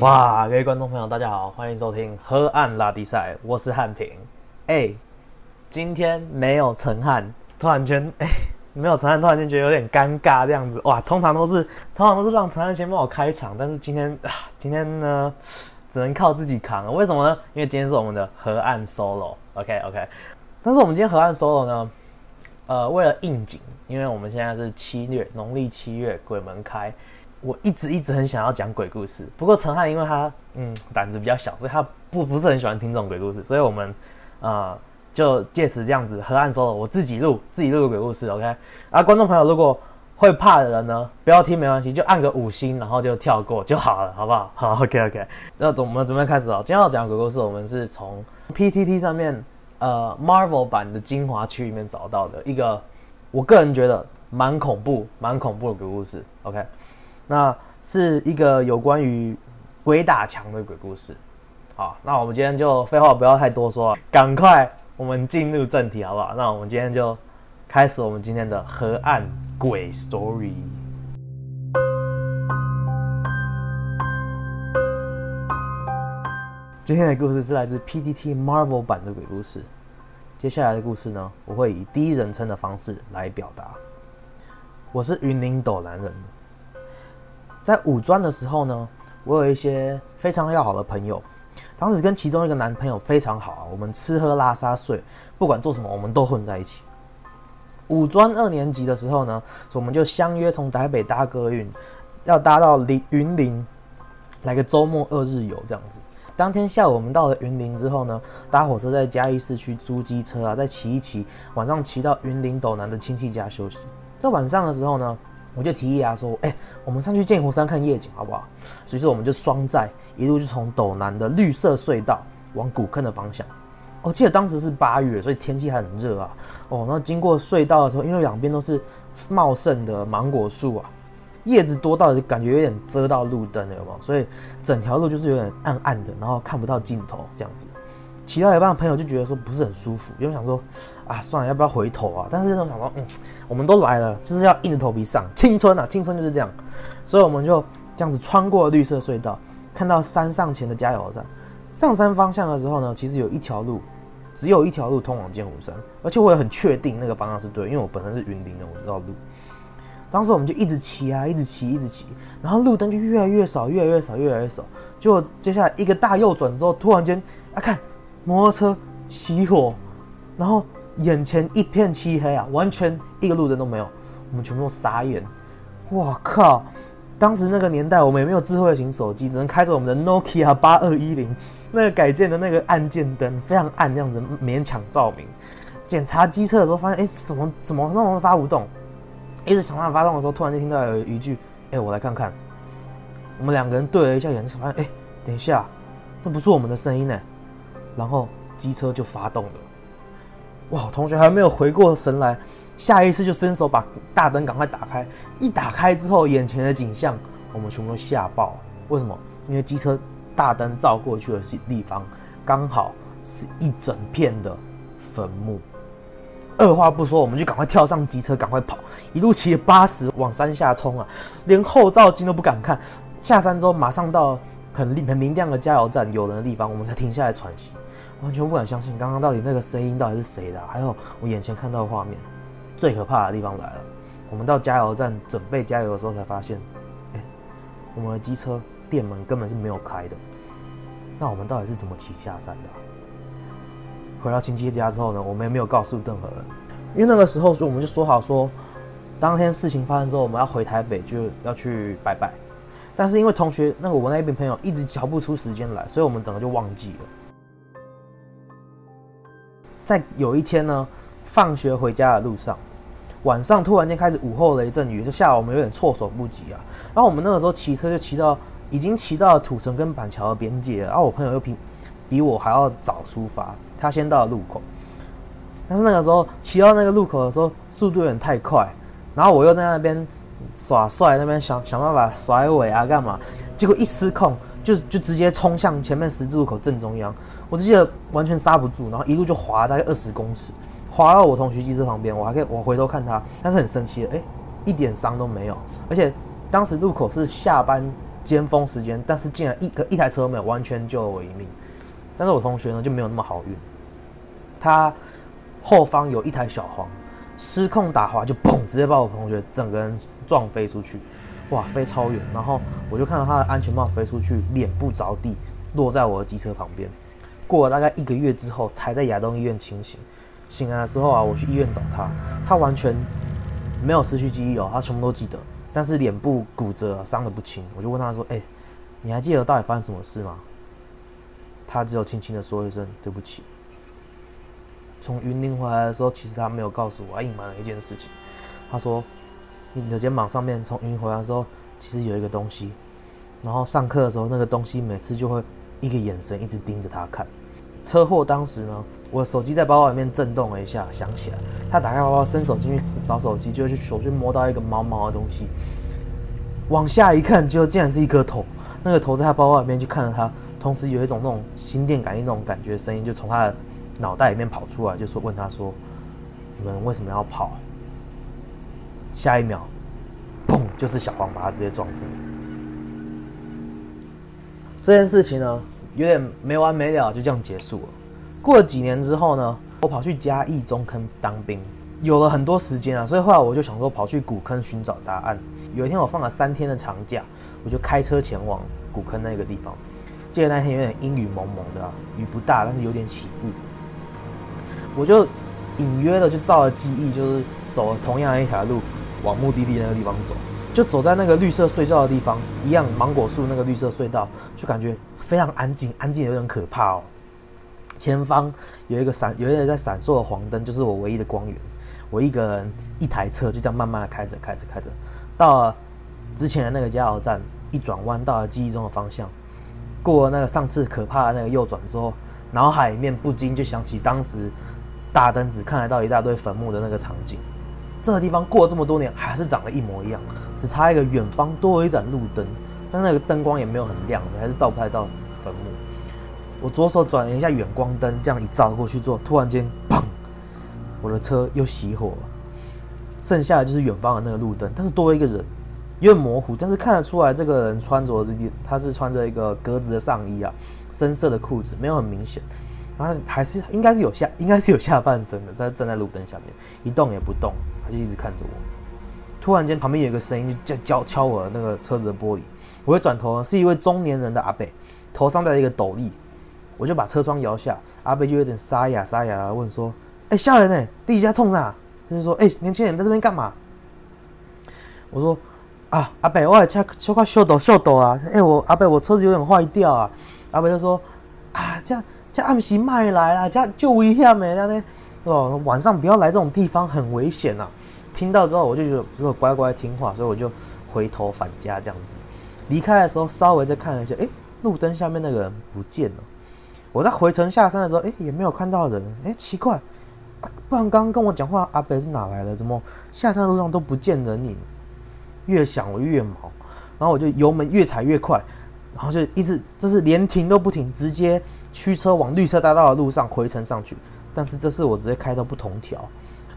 哇，各位观众朋友，大家好，欢迎收听河岸拉迪赛，我是汉平。哎，今天没有陈汉，突然间 哎，没有陈汉，突然间觉得有点尴尬这样子。哇，通常都是通常都是让陈汉先帮我开场，但是今天啊，今天呢只能靠自己扛了。为什么呢？因为今天是我们的河岸 solo，OK OK。但是我们今天河岸 solo 呢，呃，为了应景，因为我们现在是七月，农历七月，鬼门开。我一直一直很想要讲鬼故事，不过陈汉因为他嗯胆子比较小，所以他不不是很喜欢听这种鬼故事，所以我们啊就借此这样子河岸说了，我自己录自己录个鬼故事，OK？啊，观众朋友如果会怕的人呢，不要听没关系，就按个五星，然后就跳过就好了，好不好？好，OK OK。那我们准备开始哦。今天要讲鬼故事，我们是从 PTT 上面呃 Marvel 版的精华区里面找到的一个，我个人觉得蛮恐怖、蛮恐怖的鬼故事，OK？那是一个有关于鬼打墙的鬼故事。好，那我们今天就废话不要太多说，赶快我们进入正题好不好？那我们今天就开始我们今天的河岸鬼 story。今天的故事是来自 PDT Marvel 版的鬼故事。接下来的故事呢，我会以第一人称的方式来表达。我是云林斗南人。在五专的时候呢，我有一些非常要好的朋友，当时跟其中一个男朋友非常好啊，我们吃喝拉撒睡，不管做什么，我们都混在一起。五专二年级的时候呢，我们就相约从台北搭客运，要搭到林云林，来个周末二日游这样子。当天下午我们到了云林之后呢，搭火车在嘉义市区租机车啊，再骑一骑，晚上骑到云林斗南的亲戚家休息。在晚上的时候呢。我就提议啊，说，哎，我们上去剑湖山看夜景好不好？所以说我们就双载一路就从斗南的绿色隧道往古坑的方向。我记得当时是八月，所以天气还很热啊。哦，那经过隧道的时候，因为两边都是茂盛的芒果树啊，叶子多到感觉有点遮到路灯了，有没有？所以整条路就是有点暗暗的，然后看不到尽头这样子。骑到一半朋友就觉得说不是很舒服，因为想说啊，算了，要不要回头啊？但是又想说，嗯，我们都来了，就是要硬着头皮上。青春啊，青春就是这样。所以我们就这样子穿过绿色隧道，看到山上前的加油站。上山方向的时候呢，其实有一条路，只有一条路通往剑湖山，而且我也很确定那个方向是对，因为我本身是云林的，我知道路。当时我们就一直骑啊，一直骑，一直骑，然后路灯就越来越少，越来越少，越来越少。结果接下来一个大右转之后，突然间啊，看。摩托车熄火，然后眼前一片漆黑啊，完全一个路灯都没有，我们全部都傻眼。哇靠！当时那个年代，我们也没有智慧型手机，只能开着我们的 Nokia 八二一零那个改建的那个按键灯，非常暗，那样子勉强照明。检查机车的时候，发现哎，怎么怎么那么发不动？一直想办法发动的时候，突然间听到有一句：“哎，我来看看。”我们两个人对了一下眼睛，发现哎，等一下，那不是我们的声音呢。然后机车就发动了，哇！同学还没有回过神来，下意识就伸手把大灯赶快打开。一打开之后，眼前的景象我们全部都吓爆。为什么？因为机车大灯照过去的地方，刚好是一整片的坟墓。二话不说，我们就赶快跳上机车，赶快跑，一路骑八十往山下冲啊！连后照镜都不敢看。下山之后，马上到很很明亮的加油站有人的地方，我们才停下来喘息。完全不敢相信，刚刚到底那个声音到底是谁的？还有我眼前看到的画面，最可怕的地方来了。我们到加油站准备加油的时候，才发现，哎，我们的机车电门根本是没有开的。那我们到底是怎么骑下山的？回到亲戚家之后呢，我们也没有告诉任何人，因为那个时候我们就说好说，当天事情发生之后，我们要回台北就要去拜拜。但是因为同学那个我那边朋友一直瞧不出时间来，所以我们整个就忘记了。在有一天呢，放学回家的路上，晚上突然间开始午后雷阵雨，就吓我们有点措手不及啊。然后我们那个时候骑车就骑到已经骑到了土城跟板桥的边界，然后我朋友又比比我还要早出发，他先到了路口。但是那个时候骑到那个路口的时候，速度有点太快，然后我又在那边耍帅，那边想想办法甩尾啊干嘛，结果一失控。就就直接冲向前面十字路口正中央，我只记得完全刹不住，然后一路就滑大概二十公尺，滑到我同学机车旁边，我还可以我回头看他，但是很生气的，哎，一点伤都没有，而且当时路口是下班尖峰时间，但是竟然一个一台车都没有，完全救了我一命。但是我同学呢就没有那么好运，他后方有一台小黄，失控打滑就砰，直接把我同学整个人撞飞出去，哇，飞超远。然后我就看到他的安全帽飞出去，脸部着地，落在我的机车旁边。过了大概一个月之后，才在亚东医院清醒。醒来的时候啊，我去医院找他，他完全没有失去记忆哦，他什么都记得，但是脸部骨折，伤得不轻。我就问他说：“哎，你还记得到底发生什么事吗？”他只有轻轻的说一声：“对不起。”从云林回来的时候，其实他没有告诉我，他隐瞒了一件事情。他说：“你的肩膀上面从云回来的时候，其实有一个东西，然后上课的时候，那个东西每次就会一个眼神一直盯着他看。”车祸当时呢，我手机在包包里面震动了一下，响起来，他打开包包，伸手进去找手机，就去手去摸到一个毛毛的东西，往下一看，就竟然是一颗头。那个头在他包包里面，去看着他，同时有一种那种心电感应那种感觉，声音就从他的脑袋里面跑出来，就说问他说：“你们为什么要跑？”下一秒，砰，就是小黄把他直接撞飞。这件事情呢？有点没完没了，就这样结束了。过了几年之后呢，我跑去嘉义中坑当兵，有了很多时间啊，所以后来我就想说跑去古坑寻找答案。有一天我放了三天的长假，我就开车前往古坑那个地方。记得那天有点阴雨蒙蒙的，雨不大，但是有点起雾。我就隐约的就照了记忆，就是走了同样一条路往目的地那个地方走。就走在那个绿色隧道的地方，一样芒果树那个绿色隧道，就感觉非常安静，安静有点可怕哦。前方有一个闪，有一个在闪烁的黄灯，就是我唯一的光源。我一个人一台车就这样慢慢的开着，开着，开着，到了之前的那个加油站，一转弯到了记忆中的方向，过了那个上次可怕的那个右转之后，脑海里面不禁就想起当时大灯只看得到一大堆坟墓的那个场景。这个地方过了这么多年，还是长得一模一样，只差一个远方多了一盏路灯，但那个灯光也没有很亮，还是照不太到坟墓。我左手转了一下远光灯，这样一照过去之后，突然间，砰！我的车又熄火了，剩下的就是远方的那个路灯，但是多一个人，有点模糊，但是看得出来这个人穿着的，他是穿着一个格子的上衣啊，深色的裤子，没有很明显。然后还是应该是有下，应该是有下半身的，他站在路灯下面一动也不动，他就一直看着我。突然间旁边有一个声音就叫敲敲我那个车子的玻璃，我一转头是一位中年人的阿贝，头上戴着一个斗笠，我就把车窗摇下，阿贝就有点沙哑沙哑问说：“哎，吓人呢？第一家冲啥？”他就说：“哎，年轻人在这边干嘛？”我说：“啊，阿贝，我还车车快锈斗锈斗啊！哎，我阿贝，我车子有点坏掉啊！”阿贝就说：“啊，这样。”叫暗时卖来啦，叫就危险没了呢。哦，晚上不要来这种地方，很危险呐。听到之后，我就觉得只有乖乖听话，所以我就回头返家这样子。离开的时候，稍微再看了一下，哎，路灯下面那个人不见了。我在回程下山的时候，哎，也没有看到人。哎，奇怪，不然刚刚跟我讲话阿北是哪来的？怎么下山路上都不见人影？越想我越毛，然后我就油门越踩越快，然后就一直就是连停都不停，直接。驱车往绿色大道的路上回程上去，但是这次我直接开到不同条。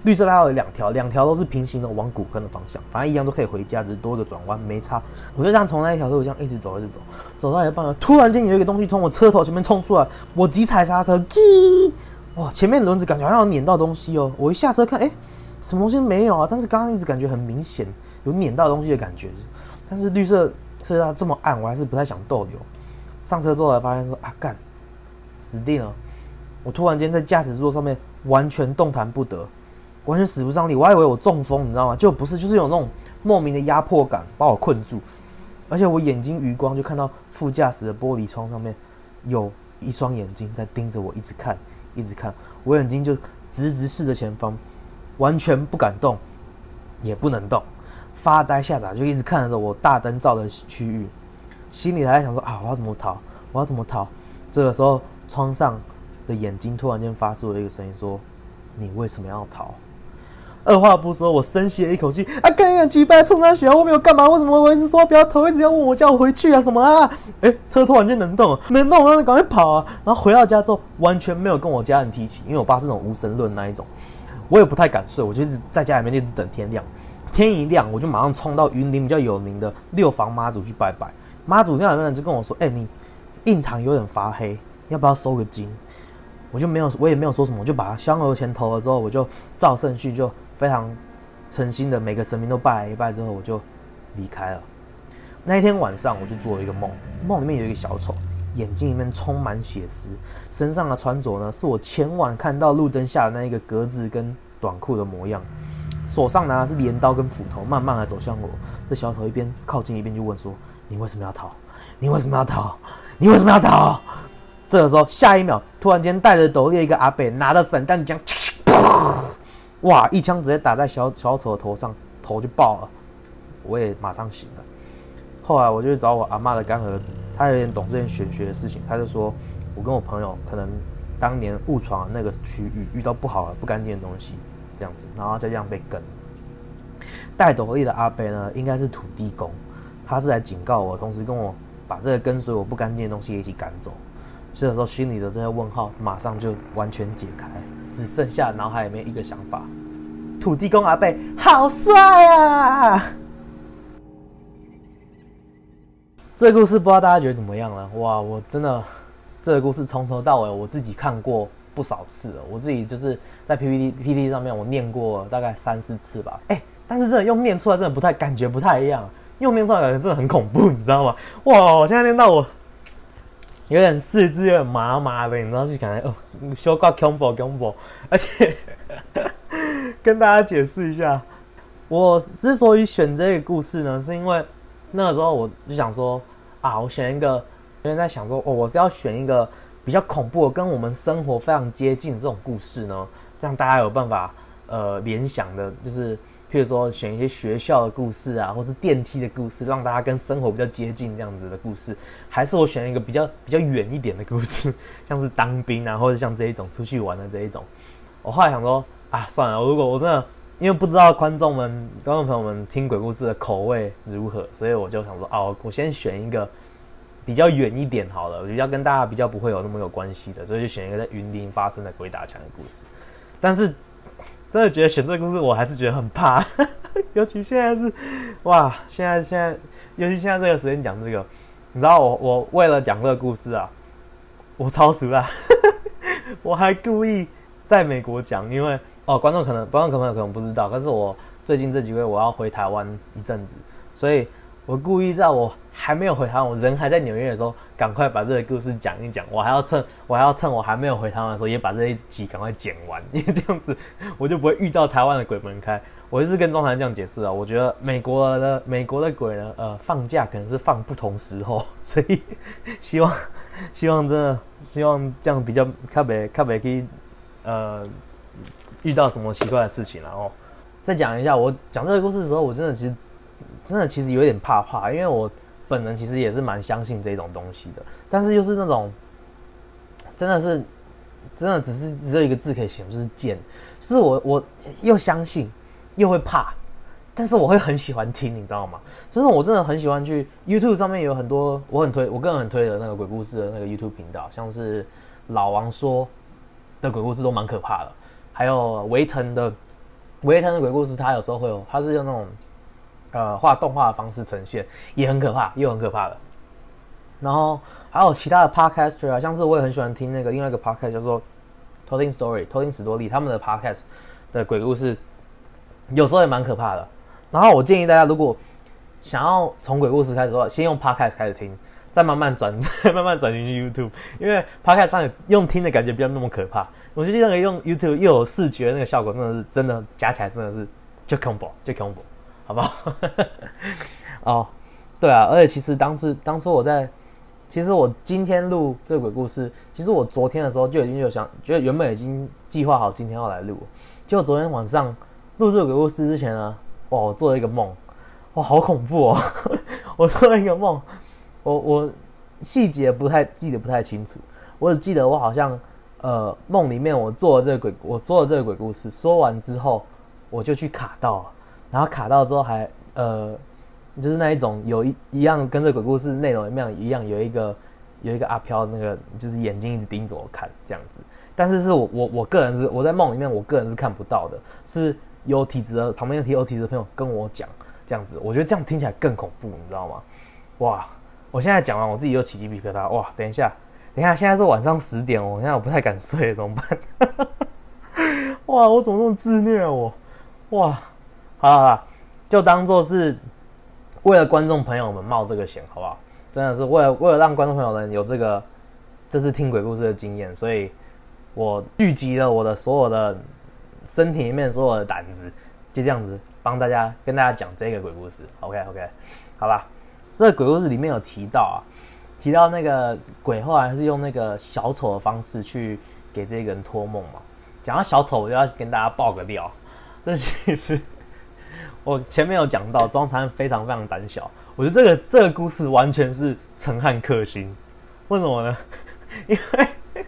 绿色大道有两条，两条都是平行的往古坑的方向，反正一样都可以回家，只是多一个转弯没差。我就这样从那一条路这样一直走，一直走，走到一半，突然间有一个东西从我车头前面冲出来，我急踩刹车，哇，前面轮子感觉好像有碾到东西哦。我一下车看，哎，什么东西没有啊？但是刚刚一直感觉很明显有碾到东西的感觉，但是绿色色道这么暗，我还是不太想逗留。上车之后才发现说啊干。死定了！我突然间在驾驶座上面完全动弹不得，完全使不上力。我还以为我中风，你知道吗？就不是，就是有那种莫名的压迫感把我困住。而且我眼睛余光就看到副驾驶的玻璃窗上面有一双眼睛在盯着我，一直看，一直看。我眼睛就直直视着前方，完全不敢动，也不能动，发呆下来就一直看着我大灯照的区域，心里还在想说啊，我要怎么逃？我要怎么逃？这个时候。窗上的眼睛突然间发出了一个声音，说：“你为什么要逃？”二话不说，我深吸了一口气，啊，干眼鸡巴冲他血，我没有干嘛？为什么我一直说不要逃，一直要问我叫我回去啊？什么啊？哎，车突然间能动，能动，那就赶快跑啊！然后回到家之后，完全没有跟我家人提起，因为我爸是那种无神论那一种，我也不太敢睡，我就一直在家里面一直等天亮。天一亮，我就马上冲到云林比较有名的六房妈祖去拜拜。妈祖庙里面人就跟我说：“哎、你印堂有点发黑，要不要收个金？”我就没有，我也没有说什么，我就把香油钱投了之后，我就照顺序就非常诚心的每个神明都拜了一拜之后，我就离开了。那一天晚上，我就做了一个梦，梦里面有一个小丑，眼睛里面充满血丝，身上的穿着呢是我前晚看到路灯下的那一个格子跟短裤的模样，手上拿的是镰刀跟斧头，慢慢的走向我。这小丑一边靠近一边就问说：“你为什么要逃？你为什么要逃？你为什么要逃？”这个时候，下一秒，突然间戴着斗笠一个阿北拿着散弹枪，哇，一枪直接打在小小丑的头上，头就爆了。我也马上醒了。后来我就去找我阿妈的干儿子，他有点懂这件玄学的事情，他就说，我跟我朋友可能当年误闯的那个区域遇到不好的、不干净的东西，这样子，然后再这样被跟。戴斗笠的阿伯呢，应该是土地公，他是来警告我，同时跟我把这个跟随我不干净的东西一起赶走。这个时候心里的这些问号马上就完全解开，只剩下脑海里面一个想法：土地公阿贝好帅啊！这个故事不知道大家觉得怎么样了？哇，我真的这个故事从头到尾我自己看过不少次了，我自己就是在 PPT PPT 上面我念过大概三四次吧。哎、但是真的用念出来真的不太感觉不太一样，用念出来感觉真的很恐怖，你知道吗？哇，我现在念到我。有点四肢有点麻麻的，你知道，就感觉哦，修挂 combo combo，而且 跟大家解释一下，我之所以选这个故事呢，是因为那个时候我就想说啊，我选一个，因为在想说，哦，我是要选一个比较恐怖的，跟我们生活非常接近这种故事呢，这样大家有办法呃联想的，就是譬如说选一些学校的故事啊，或是电梯的故事，让大家跟生活比较接近这样子的故事，还是我选一个比较比较远一点的故事，像是当兵啊，或者像这一种出去玩的这一种。我后来想说啊，算了，如果我真的因为不知道观众们、观众朋友们听鬼故事的口味如何，所以我就想说啊，我先选一个比较远一点好了，比较跟大家比较不会有那么有关系的，所以就选一个在云林发生的鬼打墙的故事。但是真的觉得选这个故事，我还是觉得很怕，尤其现在是哇，现在现在，尤其现在这个时间讲这个，你知道我我为了讲这个故事啊，我超熟啦，我还故意在美国讲，因为哦，观众可能观众朋友可能不知道，但是我最近这几个月我要回台湾一阵子，所以我故意在我还没有回台湾，我人还在纽约的时候，赶快把这个故事讲一讲。我还要趁我还要趁我还没有回台湾的时候，也把这一集赶快剪完，因 为这样子我就不会遇到台湾的鬼门开。我就是跟中台这样解释啊，我觉得美国的美国的鬼呢，呃，放假可能是放不同时候，所以希望 希望真的希望这样比较特别特别可以呃遇到什么奇怪的事情，然后再讲一下。我讲这个故事的时候，我真的其实真的其实有点怕怕，因为我本人其实也是蛮相信这种东西的，但是就是那种真的是真的只是只有一个字可以形容，就是贱。是我我又相信又会怕，但是我会很喜欢听，你知道吗？就是我真的很喜欢去 YouTube 上面有很多我很推，我个人很推的那个鬼故事的那个 YouTube 频道，像是老王说的鬼故事都蛮可怕的，还有维腾的维腾的鬼故事，他有时候会有，他是用那种呃画动画的方式呈现，也很可怕，又很可怕的。然后还有其他的 podcast 啊，像是我也很喜欢听那个另外一个 podcast 叫做偷听 story 偷听史多利他们的 podcast 的鬼故事，有时候也蛮可怕的。然后我建议大家，如果想要从鬼故事开始的话，先用 podcast 开始听，再慢慢转，再慢慢转进去 YouTube，因为 podcast 上用听的感觉不要那么可怕。我觉得那个用 YouTube 又有视觉那个效果，真的是真的加起来真的是就恐怖就恐怖好不好？哦，对啊，而且其实当时当初我在，其实我今天录这个鬼故事，其实我昨天的时候就已经有想，觉得原本已经计划好今天要来录，结果昨天晚上录这个鬼故事之前呢，哇，我做了一个梦，哇，好恐怖哦！我做了一个梦，我我细节不太记得不太清楚，我只记得我好像呃梦里面我做了这个鬼，我说了这个鬼故事，说完之后我就去卡到了，然后卡到之后还呃就是那一种有一一样跟这鬼故事内容一样一样有一个有一个阿飘那个就是眼睛一直盯着我看这样子，但是是我我我个人是我在梦里面我个人是看不到的，是有体质的旁边有体有体质的朋友跟我讲这样子，我觉得这样听起来更恐怖，你知道吗？哇，我现在讲完，我自己又起鸡皮疙瘩。哇，等一下，等一下，现在是晚上十点，我现在我不太敢睡，怎么办？哇，我怎么那么自虐我？哇，好了好，就当做是为了观众朋友们冒这个险，好不好？真的是为了为了让观众朋友们有这个这次听鬼故事的经验，所以我聚集了我的所有的身体里面所有的胆子，就这样子帮大家跟大家讲这个鬼故事。OK OK，好吧。这个鬼故事里面有提到啊，提到那个鬼后来是用那个小丑的方式去给这个人托梦嘛。讲到小丑，我就要跟大家爆个料，这其实我前面有讲到，庄残非常非常胆小。我觉得这个这个故事完全是陈汉克星，为什么呢？因为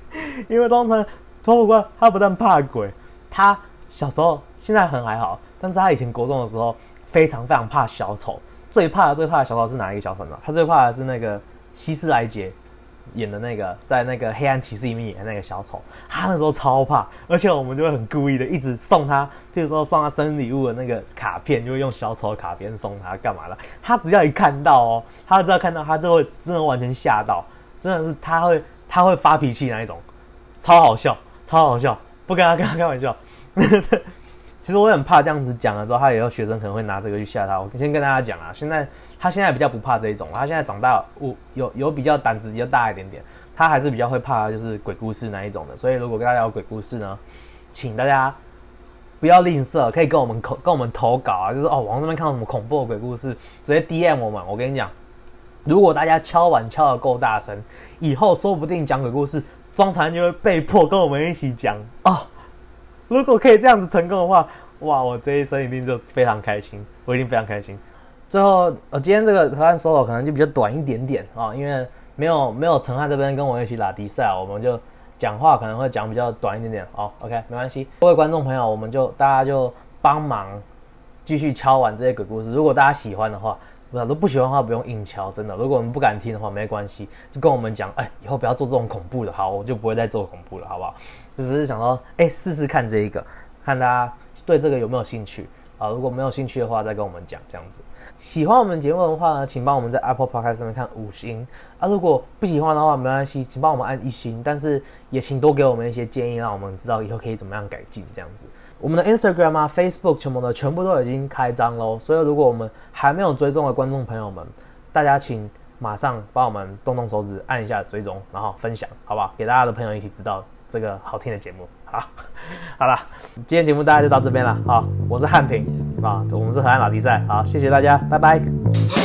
因为庄残托不关，他不但怕鬼，他小时候现在很还好，但是他以前国中的时候非常非常怕小丑。最怕的最怕的小丑是哪一个小丑呢？他最怕的是那个希斯莱杰演的那个，在那个黑暗骑士里面演的那个小丑。他那时候超怕，而且我们就会很故意的一直送他，譬如说送他生日礼物的那个卡片，就会用小丑的卡片送他，干嘛了？他只要一看到哦，他只要看到，他就会真的完全吓到，真的是他会他会发脾气那一种，超好笑，超好笑，不跟他跟他开玩笑。其实我很怕这样子讲了之后，他以后学生可能会拿这个去吓他。我先跟大家讲啊，现在他现在比较不怕这一种，他现在长大，我有有比较胆子比较大一点点，他还是比较会怕就是鬼故事那一种的。所以如果跟大家有鬼故事呢，请大家不要吝啬，可以跟我们口跟我们投稿啊，就是哦，网上面看到什么恐怖的鬼故事，直接 DM 我们。我跟你讲，如果大家敲碗敲的够大声，以后说不定讲鬼故事，庄残就会被迫跟我们一起讲啊。如果可以这样子成功的话，哇，我这一生一定就非常开心，我一定非常开心。最后，呃，今天这个河岸 solo 可能就比较短一点点啊，因为没有没有陈汉这边跟我一起打比赛，我们就讲话可能会讲比较短一点点。好，OK，没关系。各位观众朋友，我们就大家就帮忙继续敲完这些鬼故事。如果大家喜欢的话。不，都不喜欢的话不用硬敲，真的。如果我们不敢听的话，没关系，就跟我们讲，哎，以后不要做这种恐怖的，好，我就不会再做恐怖了，好不好？只是想说，哎，试试看这一个，看大家对这个有没有兴趣啊？如果没有兴趣的话，再跟我们讲这样子。喜欢我们节目的话呢，请帮我们在 Apple Podcast 上面看五星啊。如果不喜欢的话，没关系，请帮我们按一星，但是也请多给我们一些建议，让我们知道以后可以怎么样改进这样子。我们的 Instagram 啊、Facebook 全部的全部都已经开张喽，所以如果我们还没有追踪的观众朋友们，大家请马上帮我们动动手指按一下追踪，然后分享，好不好？给大家的朋友一起知道这个好听的节目。好，好了，今天节目大家就到这边了。好，我是汉平啊，我们是河岸老迪赛。好，谢谢大家，拜拜。